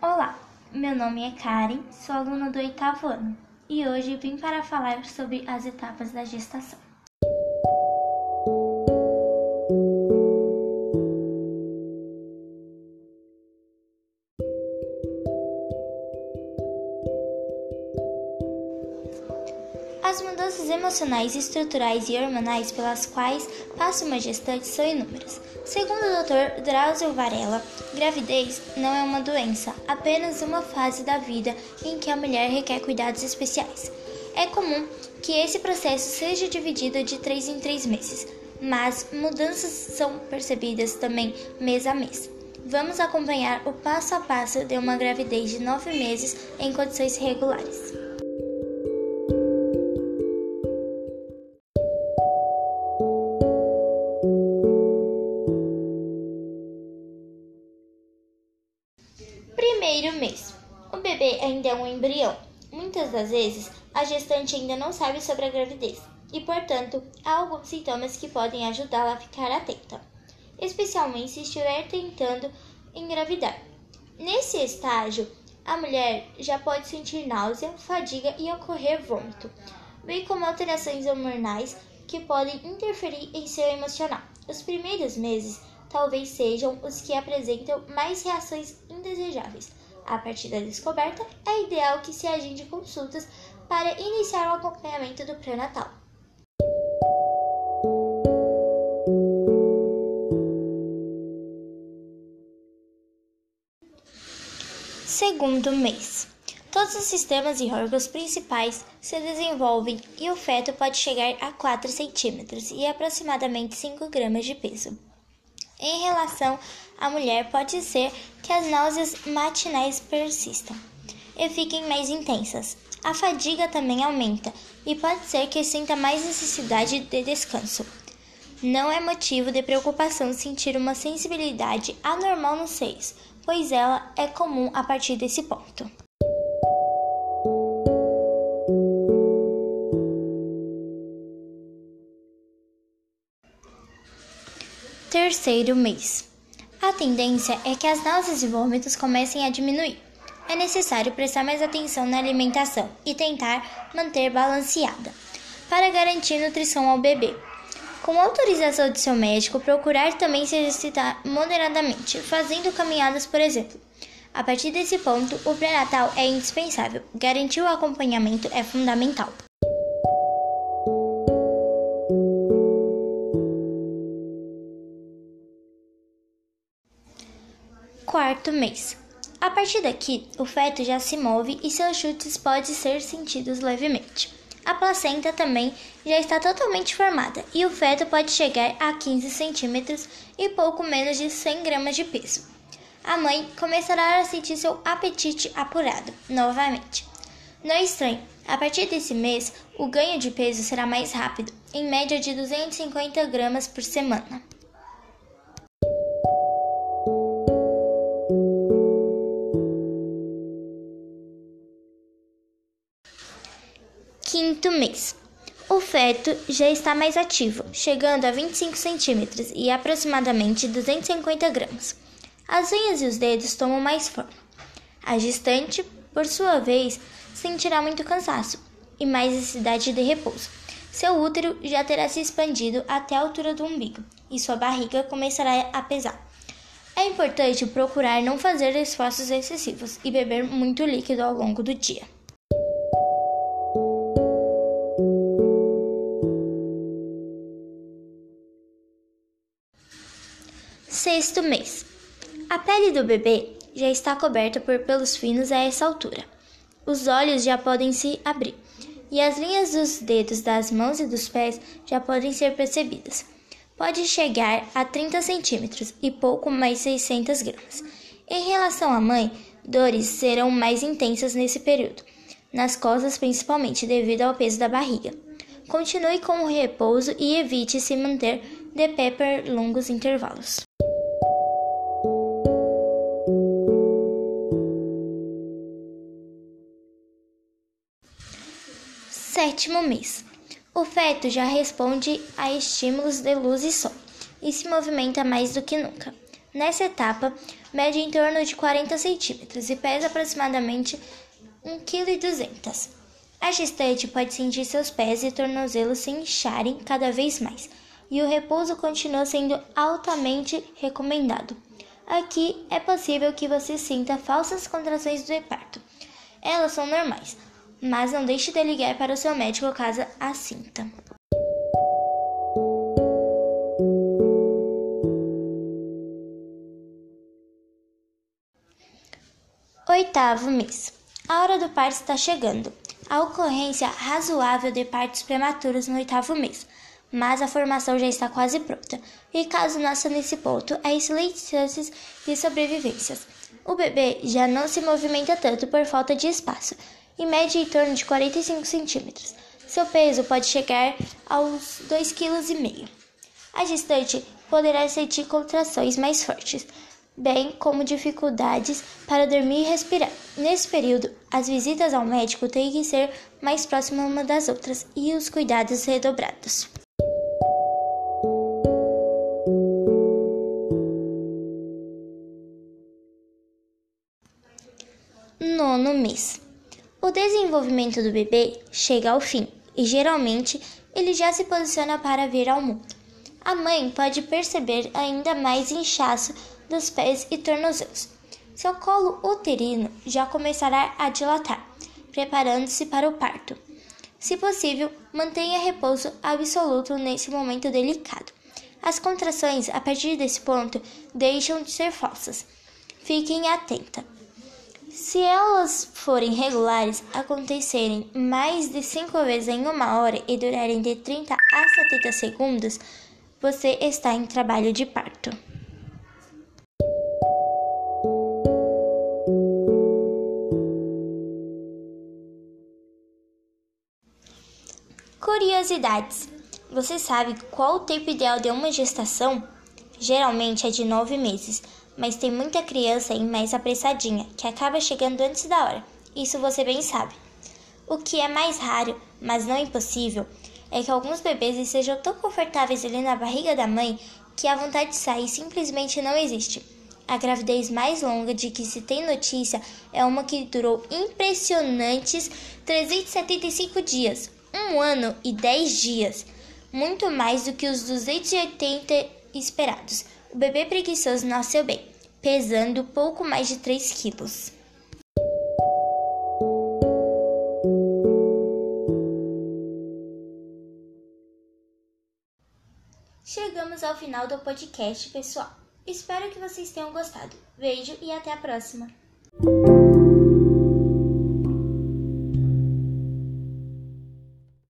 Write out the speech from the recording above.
Olá, meu nome é Karen, sou aluna do oitavo ano e hoje vim para falar sobre as etapas da gestação. As mudanças emocionais, estruturais e hormonais pelas quais passa uma gestante são inúmeras. Segundo o Dr. Drauzio Varela, gravidez não é uma doença, apenas uma fase da vida em que a mulher requer cuidados especiais. É comum que esse processo seja dividido de três em três meses, mas mudanças são percebidas também mês a mês. Vamos acompanhar o passo a passo de uma gravidez de nove meses em condições regulares. Primeiro mês. O bebê ainda é um embrião. Muitas das vezes, a gestante ainda não sabe sobre a gravidez e, portanto, há alguns sintomas que podem ajudá-la a ficar atenta, especialmente se estiver tentando engravidar. Nesse estágio, a mulher já pode sentir náusea, fadiga e ocorrer vômito, bem como alterações hormonais que podem interferir em seu emocional. Os primeiros meses talvez sejam os que apresentam mais reações indesejáveis. A partir da descoberta, é ideal que se agende consultas para iniciar o acompanhamento do pré-natal. Segundo mês. Todos os sistemas e órgãos principais se desenvolvem e o feto pode chegar a 4 centímetros e aproximadamente 5 gramas de peso. Em relação à mulher, pode ser que as náuseas matinais persistam e fiquem mais intensas. A fadiga também aumenta e pode ser que sinta mais necessidade de descanso. Não é motivo de preocupação sentir uma sensibilidade anormal nos seios, pois ela é comum a partir desse ponto. Terceiro mês. A tendência é que as náuseas e vômitos comecem a diminuir. É necessário prestar mais atenção na alimentação e tentar manter balanceada, para garantir nutrição ao bebê. Com autorização de seu médico, procurar também se exercitar moderadamente, fazendo caminhadas, por exemplo. A partir desse ponto, o pré-natal é indispensável. Garantir o acompanhamento é fundamental. Quarto mês. A partir daqui, o feto já se move e seus chutes podem ser sentidos levemente. A placenta também já está totalmente formada e o feto pode chegar a 15 centímetros e pouco menos de 100 gramas de peso. A mãe começará a sentir seu apetite apurado novamente. Não é estranho, a partir desse mês, o ganho de peso será mais rápido, em média de 250 gramas por semana. Quinto mês. O feto já está mais ativo, chegando a 25 centímetros e aproximadamente 250 gramas. As unhas e os dedos tomam mais forma. A gestante, por sua vez, sentirá muito cansaço e mais necessidade de repouso. Seu útero já terá se expandido até a altura do umbigo e sua barriga começará a pesar. É importante procurar não fazer esforços excessivos e beber muito líquido ao longo do dia. Sexto mês. A pele do bebê já está coberta por pelos finos a essa altura. Os olhos já podem se abrir e as linhas dos dedos das mãos e dos pés já podem ser percebidas. Pode chegar a 30 centímetros e pouco mais 600 gramas. Em relação à mãe, dores serão mais intensas nesse período, nas costas principalmente devido ao peso da barriga. Continue com o repouso e evite se manter de pé por longos intervalos. Sétimo mês. O feto já responde a estímulos de luz e som e se movimenta mais do que nunca. Nessa etapa, mede em torno de 40 centímetros e pesa aproximadamente 1,2 kg. A gestante pode sentir seus pés e tornozelos se incharem cada vez mais, e o repouso continua sendo altamente recomendado. Aqui é possível que você sinta falsas contrações do parto. Elas são normais, mas não deixe de ligar para o seu médico caso a sinta. Oitavo mês. A hora do parto está chegando. A ocorrência razoável de partos prematuros no oitavo mês, mas a formação já está quase pronta. E caso nasça nesse ponto, há excelentes chances de sobrevivências. O bebê já não se movimenta tanto por falta de espaço e mede em torno de 45 centímetros. Seu peso pode chegar aos 2,5 kg. A gestante poderá sentir contrações mais fortes, bem como dificuldades para dormir e respirar. Nesse período, as visitas ao médico têm que ser mais próximas uma das outras e os cuidados redobrados. Nono mês. O desenvolvimento do bebê chega ao fim e geralmente ele já se posiciona para vir ao mundo. A mãe pode perceber ainda mais inchaço dos pés e tornozelos. Seu colo uterino já começará a dilatar, preparando-se para o parto. Se possível, mantenha repouso absoluto nesse momento delicado. As contrações a partir desse ponto deixam de ser falsas. Fiquem atenta. Se elas forem regulares, acontecerem mais de 5 vezes em uma hora e durarem de 30 a 70 segundos, você está em trabalho de parto. Curiosidades: Você sabe qual o tempo ideal de uma gestação? Geralmente é de 9 meses mas tem muita criança aí mais apressadinha, que acaba chegando antes da hora. Isso você bem sabe. O que é mais raro, mas não impossível, é que alguns bebês estejam tão confortáveis ali na barriga da mãe que a vontade de sair simplesmente não existe. A gravidez mais longa de que se tem notícia é uma que durou impressionantes 375 dias, um ano e 10 dias, muito mais do que os 280 esperados. O bebê preguiçoso nasceu bem, pesando pouco mais de 3 quilos. Chegamos ao final do podcast, pessoal. Espero que vocês tenham gostado. Beijo e até a próxima.